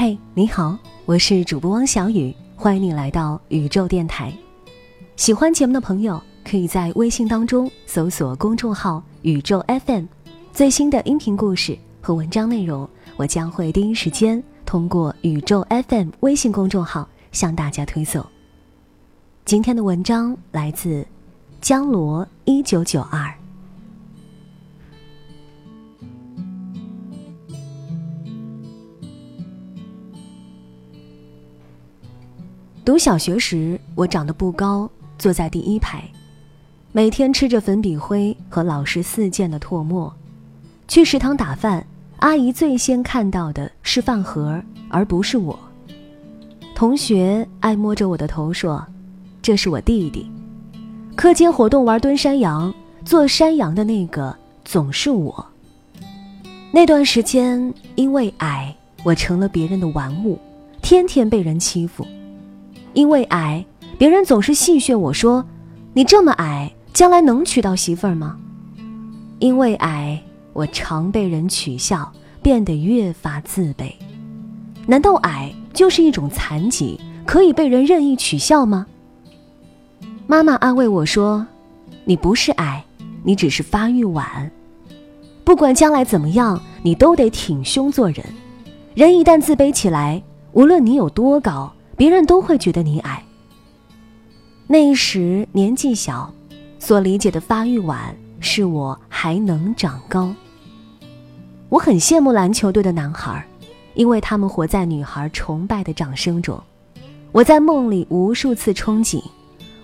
嘿，你好，我是主播汪小雨，欢迎你来到宇宙电台。喜欢节目的朋友，可以在微信当中搜索公众号“宇宙 FM”，最新的音频故事和文章内容，我将会第一时间通过“宇宙 FM” 微信公众号向大家推送。今天的文章来自江罗一九九二。读小学时，我长得不高，坐在第一排，每天吃着粉笔灰和老师四溅的唾沫。去食堂打饭，阿姨最先看到的是饭盒，而不是我。同学爱摸着我的头说：“这是我弟弟。”课间活动玩蹲山羊，做山羊的那个总是我。那段时间，因为矮，我成了别人的玩物，天天被人欺负。因为矮，别人总是戏谑我说：“你这么矮，将来能娶到媳妇儿吗？”因为矮，我常被人取笑，变得越发自卑。难道矮就是一种残疾，可以被人任意取笑吗？妈妈安慰我说：“你不是矮，你只是发育晚。不管将来怎么样，你都得挺胸做人。人一旦自卑起来，无论你有多高。”别人都会觉得你矮。那时年纪小，所理解的发育晚是我还能长高。我很羡慕篮球队的男孩，因为他们活在女孩崇拜的掌声中。我在梦里无数次憧憬：“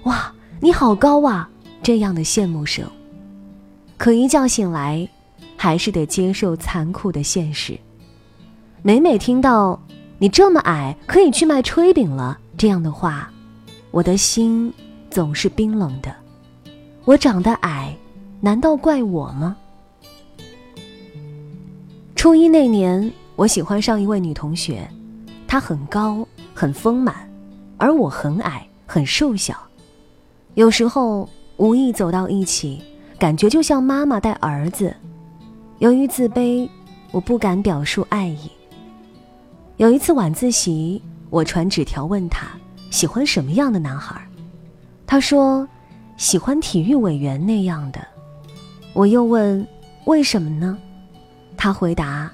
哇，你好高啊！”这样的羡慕声。可一觉醒来，还是得接受残酷的现实。每每听到。你这么矮，可以去卖炊饼了。这样的话，我的心总是冰冷的。我长得矮，难道怪我吗？初一那年，我喜欢上一位女同学，她很高，很丰满，而我很矮，很瘦小。有时候无意走到一起，感觉就像妈妈带儿子。由于自卑，我不敢表述爱意。有一次晚自习，我传纸条问他喜欢什么样的男孩，他说喜欢体育委员那样的。我又问为什么呢？他回答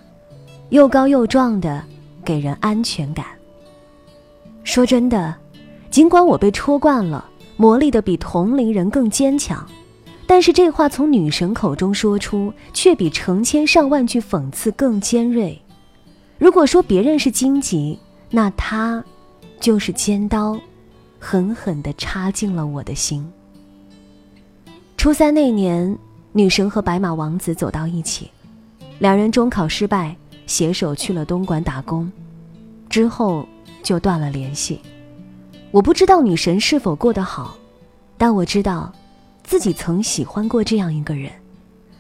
又高又壮的，给人安全感。说真的，尽管我被戳惯了，磨砺的比同龄人更坚强，但是这话从女神口中说出，却比成千上万句讽刺更尖锐。如果说别人是荆棘，那他就是尖刀，狠狠地插进了我的心。初三那年，女神和白马王子走到一起，两人中考失败，携手去了东莞打工，之后就断了联系。我不知道女神是否过得好，但我知道，自己曾喜欢过这样一个人，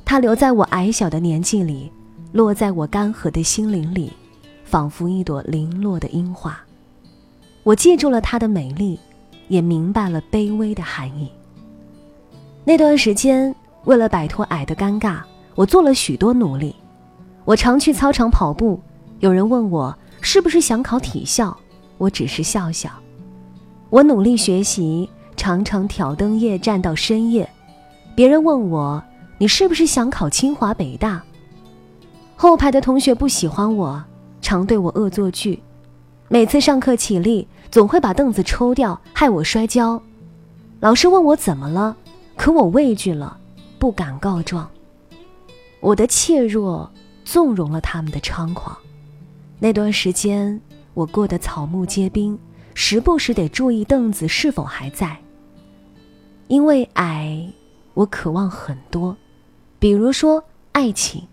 他留在我矮小的年纪里，落在我干涸的心灵里。仿佛一朵零落的樱花，我记住了它的美丽，也明白了卑微的含义。那段时间，为了摆脱矮的尴尬，我做了许多努力。我常去操场跑步，有人问我是不是想考体校，我只是笑笑。我努力学习，常常挑灯夜战到深夜。别人问我你是不是想考清华北大，后排的同学不喜欢我。常对我恶作剧，每次上课起立，总会把凳子抽掉，害我摔跤。老师问我怎么了，可我畏惧了，不敢告状。我的怯弱纵容了他们的猖狂。那段时间，我过得草木皆兵，时不时得注意凳子是否还在。因为矮，我渴望很多，比如说爱情。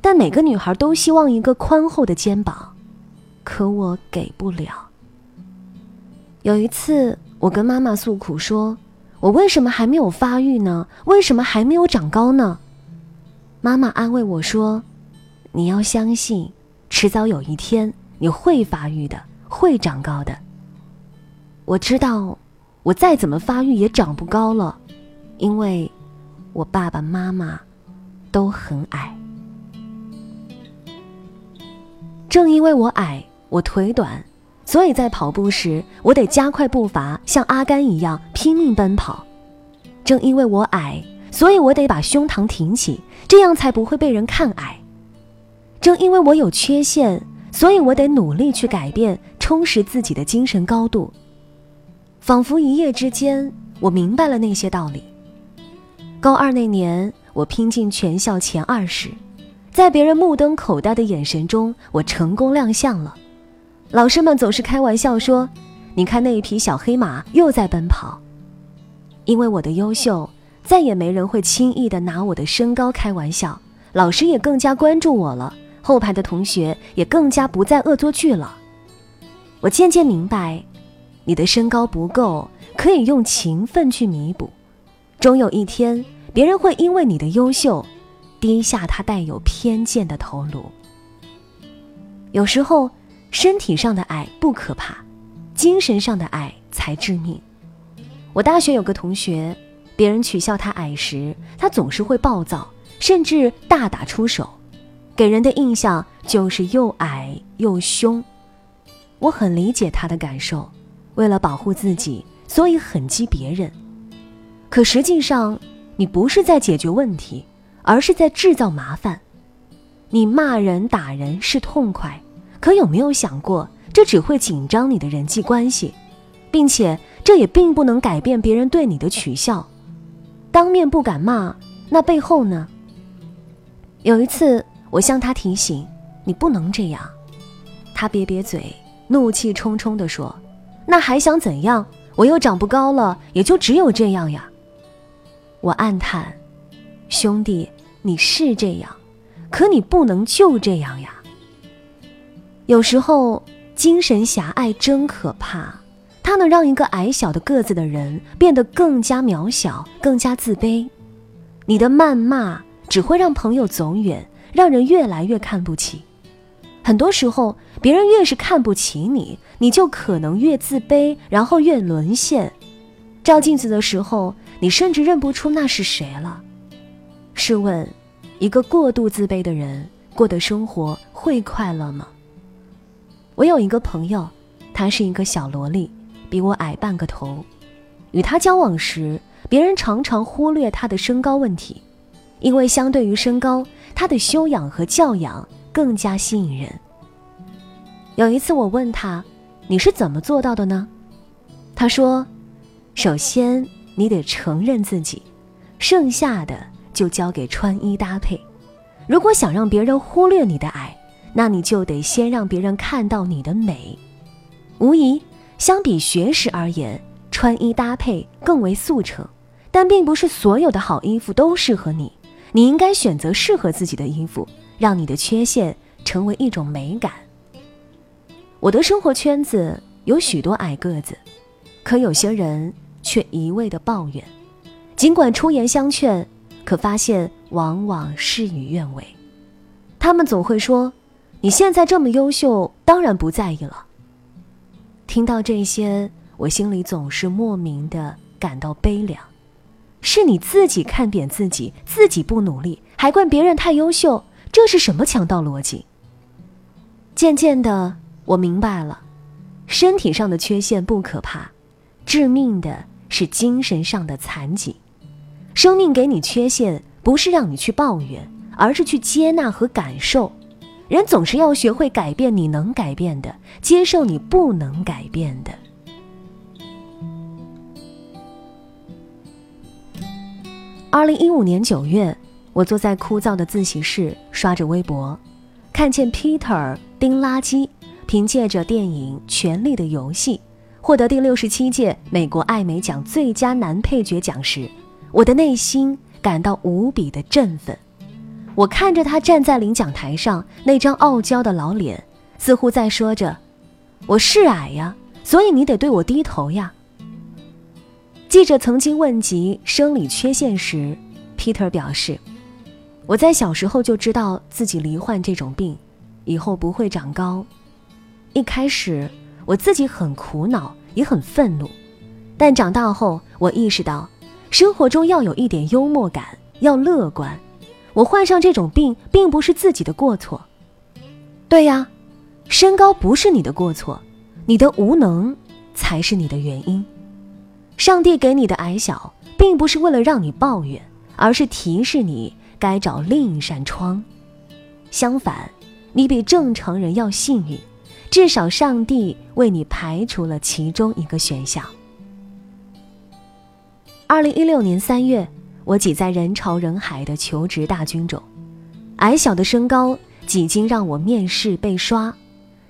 但每个女孩都希望一个宽厚的肩膀，可我给不了。有一次，我跟妈妈诉苦说：“我为什么还没有发育呢？为什么还没有长高呢？”妈妈安慰我说：“你要相信，迟早有一天你会发育的，会长高的。”我知道，我再怎么发育也长不高了，因为我爸爸妈妈都很矮。正因为我矮，我腿短，所以在跑步时我得加快步伐，像阿甘一样拼命奔跑。正因为我矮，所以我得把胸膛挺起，这样才不会被人看矮。正因为我有缺陷，所以我得努力去改变，充实自己的精神高度。仿佛一夜之间，我明白了那些道理。高二那年，我拼进全校前二十，在别人目瞪口呆的眼神中，我成功亮相了。老师们总是开玩笑说：“你看那一匹小黑马又在奔跑。”因为我的优秀，再也没人会轻易的拿我的身高开玩笑，老师也更加关注我了，后排的同学也更加不再恶作剧了。我渐渐明白。你的身高不够，可以用勤奋去弥补。终有一天，别人会因为你的优秀，低下他带有偏见的头颅。有时候，身体上的矮不可怕，精神上的矮才致命。我大学有个同学，别人取笑他矮时，他总是会暴躁，甚至大打出手，给人的印象就是又矮又凶。我很理解他的感受。为了保护自己，所以狠击别人。可实际上，你不是在解决问题，而是在制造麻烦。你骂人打人是痛快，可有没有想过，这只会紧张你的人际关系，并且这也并不能改变别人对你的取笑。当面不敢骂，那背后呢？有一次，我向他提醒：“你不能这样。”他瘪瘪嘴，怒气冲冲地说。那还想怎样？我又长不高了，也就只有这样呀。我暗叹，兄弟，你是这样，可你不能就这样呀。有时候精神狭隘真可怕，它能让一个矮小的个子的人变得更加渺小，更加自卑。你的谩骂只会让朋友走远，让人越来越看不起。很多时候，别人越是看不起你，你就可能越自卑，然后越沦陷。照镜子的时候，你甚至认不出那是谁了。试问，一个过度自卑的人过的生活会快乐吗？我有一个朋友，她是一个小萝莉，比我矮半个头。与她交往时，别人常常忽略她的身高问题，因为相对于身高，她的修养和教养。更加吸引人。有一次我问他：“你是怎么做到的呢？”他说：“首先你得承认自己，剩下的就交给穿衣搭配。如果想让别人忽略你的矮，那你就得先让别人看到你的美。无疑，相比学识而言，穿衣搭配更为速成，但并不是所有的好衣服都适合你。你应该选择适合自己的衣服。”让你的缺陷成为一种美感。我的生活圈子有许多矮个子，可有些人却一味的抱怨，尽管出言相劝，可发现往往事与愿违。他们总会说：“你现在这么优秀，当然不在意了。”听到这些，我心里总是莫名的感到悲凉。是你自己看扁自己，自己不努力，还怪别人太优秀。这是什么强盗逻辑？渐渐的，我明白了，身体上的缺陷不可怕，致命的是精神上的残疾。生命给你缺陷，不是让你去抱怨，而是去接纳和感受。人总是要学会改变你能改变的，接受你不能改变的。二零一五年九月。我坐在枯燥的自习室刷着微博，看见 Peter 丁垃圾凭借着电影《权力的游戏》获得第六十七届美国艾美奖最佳男配角奖时，我的内心感到无比的振奋。我看着他站在领奖台上那张傲娇的老脸，似乎在说着：“我是矮呀，所以你得对我低头呀。”记者曾经问及生理缺陷时，Peter 表示。我在小时候就知道自己罹患这种病，以后不会长高。一开始我自己很苦恼，也很愤怒，但长大后我意识到，生活中要有一点幽默感，要乐观。我患上这种病并不是自己的过错。对呀，身高不是你的过错，你的无能才是你的原因。上帝给你的矮小，并不是为了让你抱怨，而是提示你该找另一扇窗。相反，你比正常人要幸运，至少上帝为你排除了其中一个选项。二零一六年三月，我挤在人潮人海的求职大军中，矮小的身高几经让我面试被刷。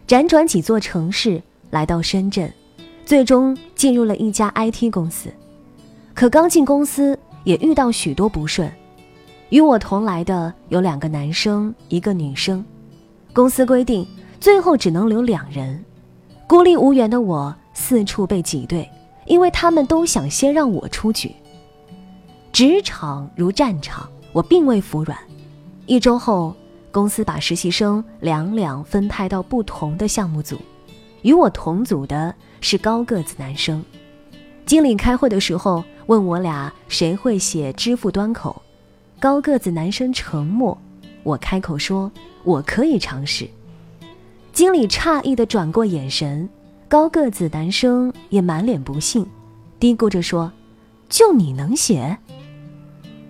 辗转几座城市，来到深圳，最终进入了一家 IT 公司。可刚进公司，也遇到许多不顺。与我同来的有两个男生，一个女生。公司规定，最后只能留两人。孤立无援的我，四处被挤兑，因为他们都想先让我出局。职场如战场，我并未服软。一周后。公司把实习生两两分派到不同的项目组，与我同组的是高个子男生。经理开会的时候问我俩谁会写支付端口，高个子男生沉默，我开口说我可以尝试。经理诧异的转过眼神，高个子男生也满脸不信，嘀咕着说：“就你能写？”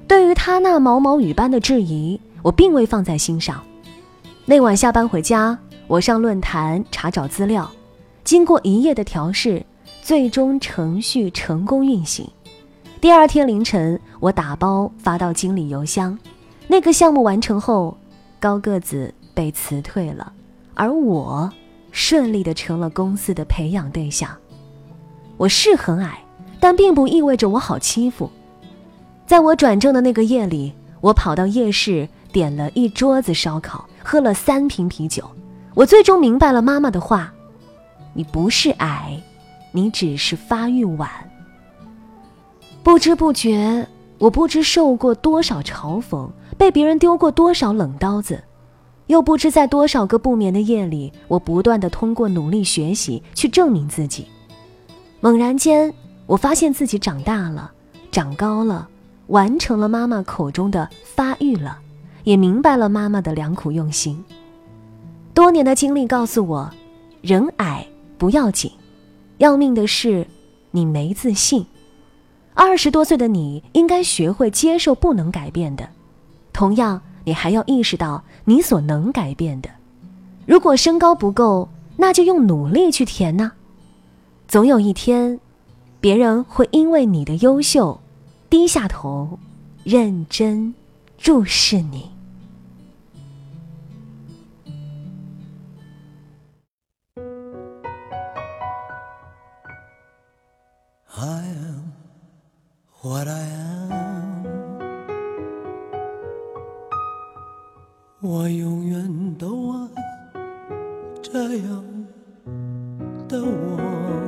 对于他那毛毛雨般的质疑。我并未放在心上。那晚下班回家，我上论坛查找资料，经过一夜的调试，最终程序成功运行。第二天凌晨，我打包发到经理邮箱。那个项目完成后，高个子被辞退了，而我顺利的成了公司的培养对象。我是很矮，但并不意味着我好欺负。在我转正的那个夜里，我跑到夜市。点了一桌子烧烤，喝了三瓶啤酒，我最终明白了妈妈的话：你不是矮，你只是发育晚。不知不觉，我不知受过多少嘲讽，被别人丢过多少冷刀子，又不知在多少个不眠的夜里，我不断的通过努力学习去证明自己。猛然间，我发现自己长大了，长高了，完成了妈妈口中的发育了。也明白了妈妈的良苦用心。多年的经历告诉我，人矮不要紧，要命的是你没自信。二十多岁的你应该学会接受不能改变的，同样，你还要意识到你所能改变的。如果身高不够，那就用努力去填呢。总有一天，别人会因为你的优秀，低下头，认真注视你。I am what I am，我永远都爱这样的我。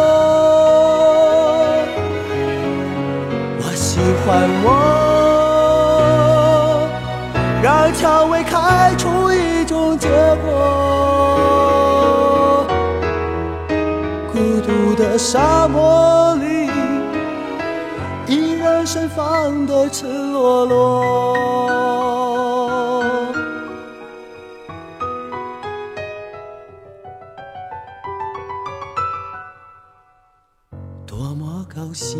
我，让蔷薇开出一种结果。孤独的沙漠里，依然盛放的赤裸裸。多么高兴，